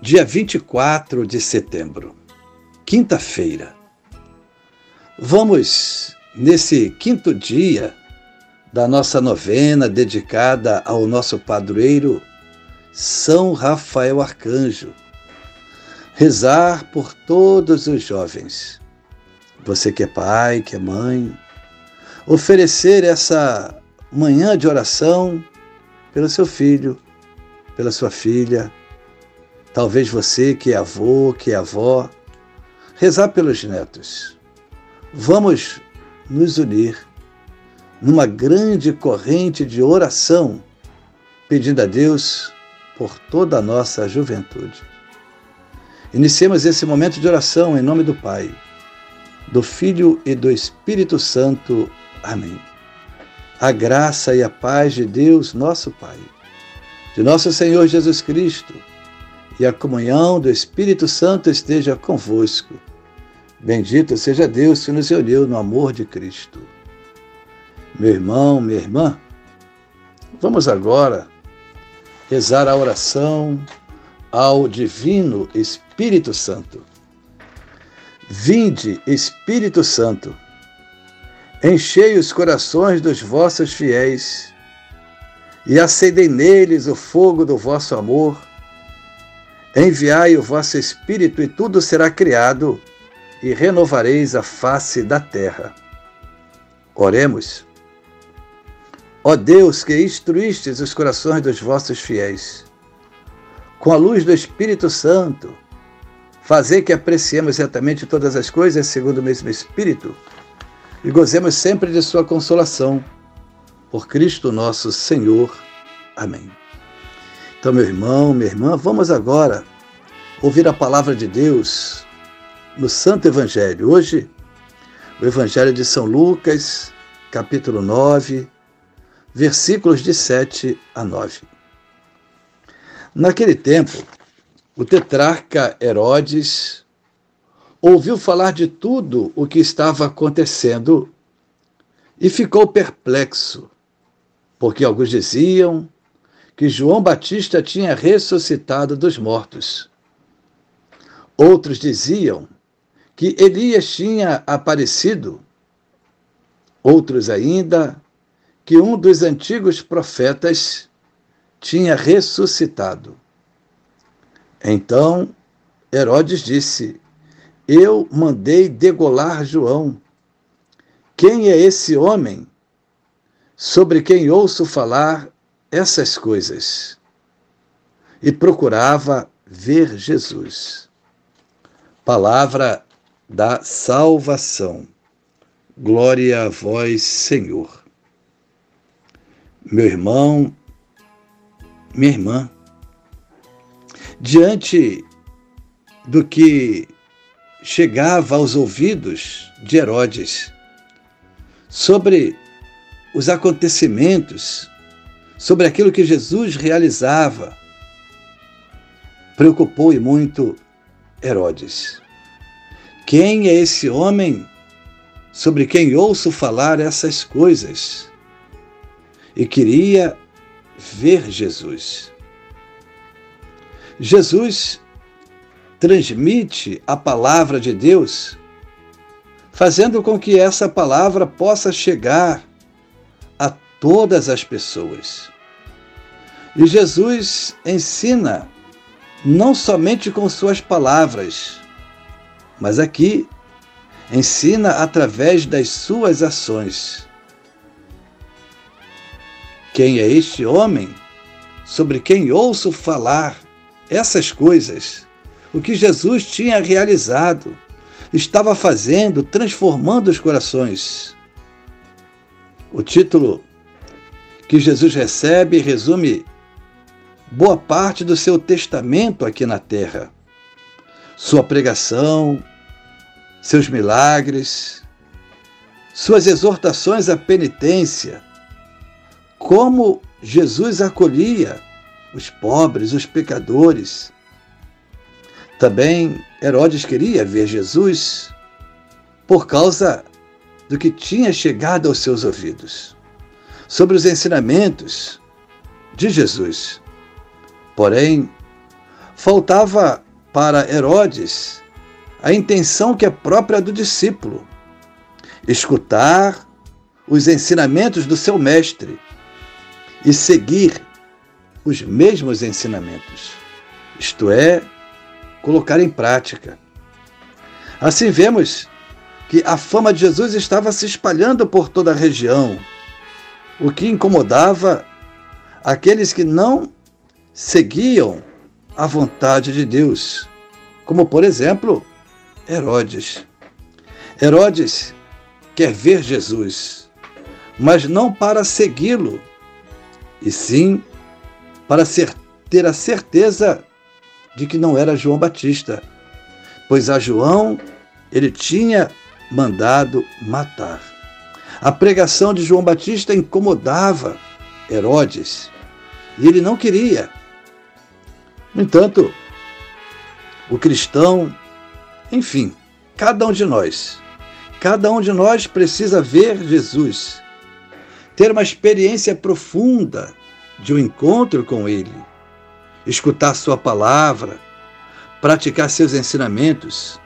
dia 24 de setembro, quinta-feira. Vamos, nesse quinto dia da nossa novena dedicada ao nosso padroeiro São Rafael Arcanjo, rezar por todos os jovens. Você que é pai, que é mãe, oferecer essa manhã de oração pelo seu filho, pela sua filha, Talvez você que é avô, que é avó, rezar pelos netos. Vamos nos unir numa grande corrente de oração, pedindo a Deus por toda a nossa juventude. Iniciemos esse momento de oração em nome do Pai, do Filho e do Espírito Santo. Amém. A graça e a paz de Deus, nosso Pai, de nosso Senhor Jesus Cristo, e a comunhão do Espírito Santo esteja convosco. Bendito seja Deus que nos uniu no amor de Cristo. Meu irmão, minha irmã, vamos agora rezar a oração ao Divino Espírito Santo. Vinde, Espírito Santo, enchei os corações dos vossos fiéis e acendei neles o fogo do vosso amor Enviai o vosso Espírito, e tudo será criado, e renovareis a face da terra. Oremos. Ó Deus, que instruístes os corações dos vossos fiéis, com a luz do Espírito Santo, fazei que apreciemos retamente todas as coisas segundo o mesmo Espírito e gozemos sempre de Sua consolação. Por Cristo nosso Senhor. Amém. Então, meu irmão, minha irmã, vamos agora ouvir a palavra de Deus no Santo Evangelho. Hoje, o Evangelho de São Lucas, capítulo 9, versículos de 7 a 9. Naquele tempo, o tetrarca Herodes ouviu falar de tudo o que estava acontecendo e ficou perplexo, porque alguns diziam que João Batista tinha ressuscitado dos mortos. Outros diziam que Elias tinha aparecido. Outros ainda que um dos antigos profetas tinha ressuscitado. Então Herodes disse: Eu mandei degolar João. Quem é esse homem sobre quem ouço falar essas coisas e procurava ver Jesus. Palavra da salvação. Glória a vós, Senhor. Meu irmão, minha irmã, diante do que chegava aos ouvidos de Herodes sobre os acontecimentos sobre aquilo que Jesus realizava, preocupou e muito Herodes. Quem é esse homem sobre quem ouço falar essas coisas? E queria ver Jesus. Jesus transmite a palavra de Deus, fazendo com que essa palavra possa chegar todas as pessoas. E Jesus ensina não somente com suas palavras, mas aqui ensina através das suas ações. Quem é este homem sobre quem ouço falar essas coisas? O que Jesus tinha realizado, estava fazendo, transformando os corações. O título que Jesus recebe resume boa parte do seu testamento aqui na terra. sua pregação, seus milagres, suas exortações à penitência, como Jesus acolhia os pobres, os pecadores. Também Herodes queria ver Jesus por causa do que tinha chegado aos seus ouvidos sobre os ensinamentos de Jesus. Porém, faltava para Herodes a intenção que é própria do discípulo: escutar os ensinamentos do seu mestre e seguir os mesmos ensinamentos, isto é, colocar em prática. Assim vemos que a fama de Jesus estava se espalhando por toda a região, o que incomodava aqueles que não seguiam a vontade de Deus, como por exemplo Herodes. Herodes quer ver Jesus, mas não para segui-lo, e sim para ter a certeza de que não era João Batista, pois a João ele tinha mandado matar. A pregação de João Batista incomodava Herodes e ele não queria. No entanto, o cristão, enfim, cada um de nós, cada um de nós precisa ver Jesus, ter uma experiência profunda de um encontro com Ele, escutar Sua palavra, praticar seus ensinamentos.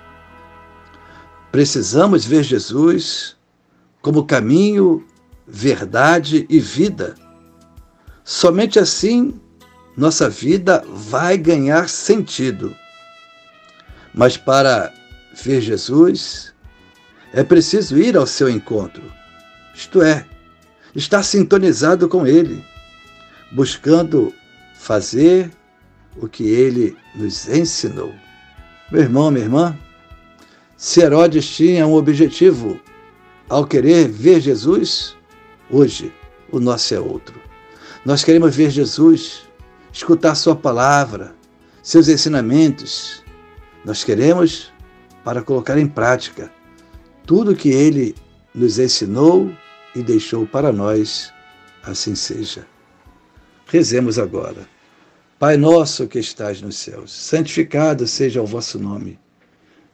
Precisamos ver Jesus como caminho, verdade e vida. Somente assim nossa vida vai ganhar sentido. Mas para ver Jesus, é preciso ir ao seu encontro, isto é, estar sintonizado com Ele, buscando fazer o que Ele nos ensinou. Meu irmão, minha irmã, se Herodes tinha um objetivo ao querer ver Jesus, hoje o nosso é outro. Nós queremos ver Jesus, escutar Sua palavra, seus ensinamentos. Nós queremos para colocar em prática tudo que Ele nos ensinou e deixou para nós, assim seja. Rezemos agora. Pai nosso que estás nos céus, santificado seja o vosso nome.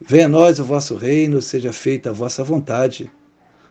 Venha a nós o vosso reino, seja feita a vossa vontade,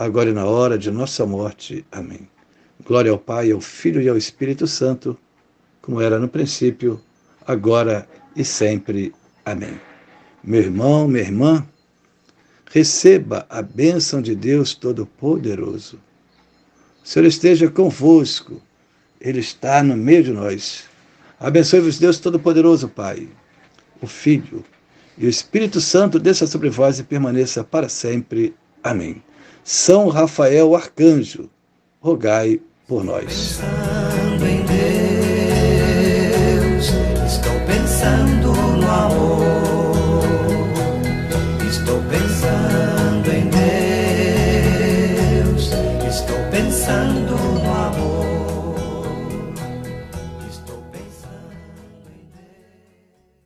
agora e na hora de nossa morte. Amém. Glória ao Pai, ao Filho e ao Espírito Santo, como era no princípio, agora e sempre. Amém. Meu irmão, minha irmã, receba a bênção de Deus Todo-Poderoso. O Senhor esteja convosco, Ele está no meio de nós. Abençoe-vos, Deus Todo-Poderoso, Pai, o Filho e o Espírito Santo desça sobre vós e permaneça para sempre. Amém. São Rafael Arcanjo, rogai por nós.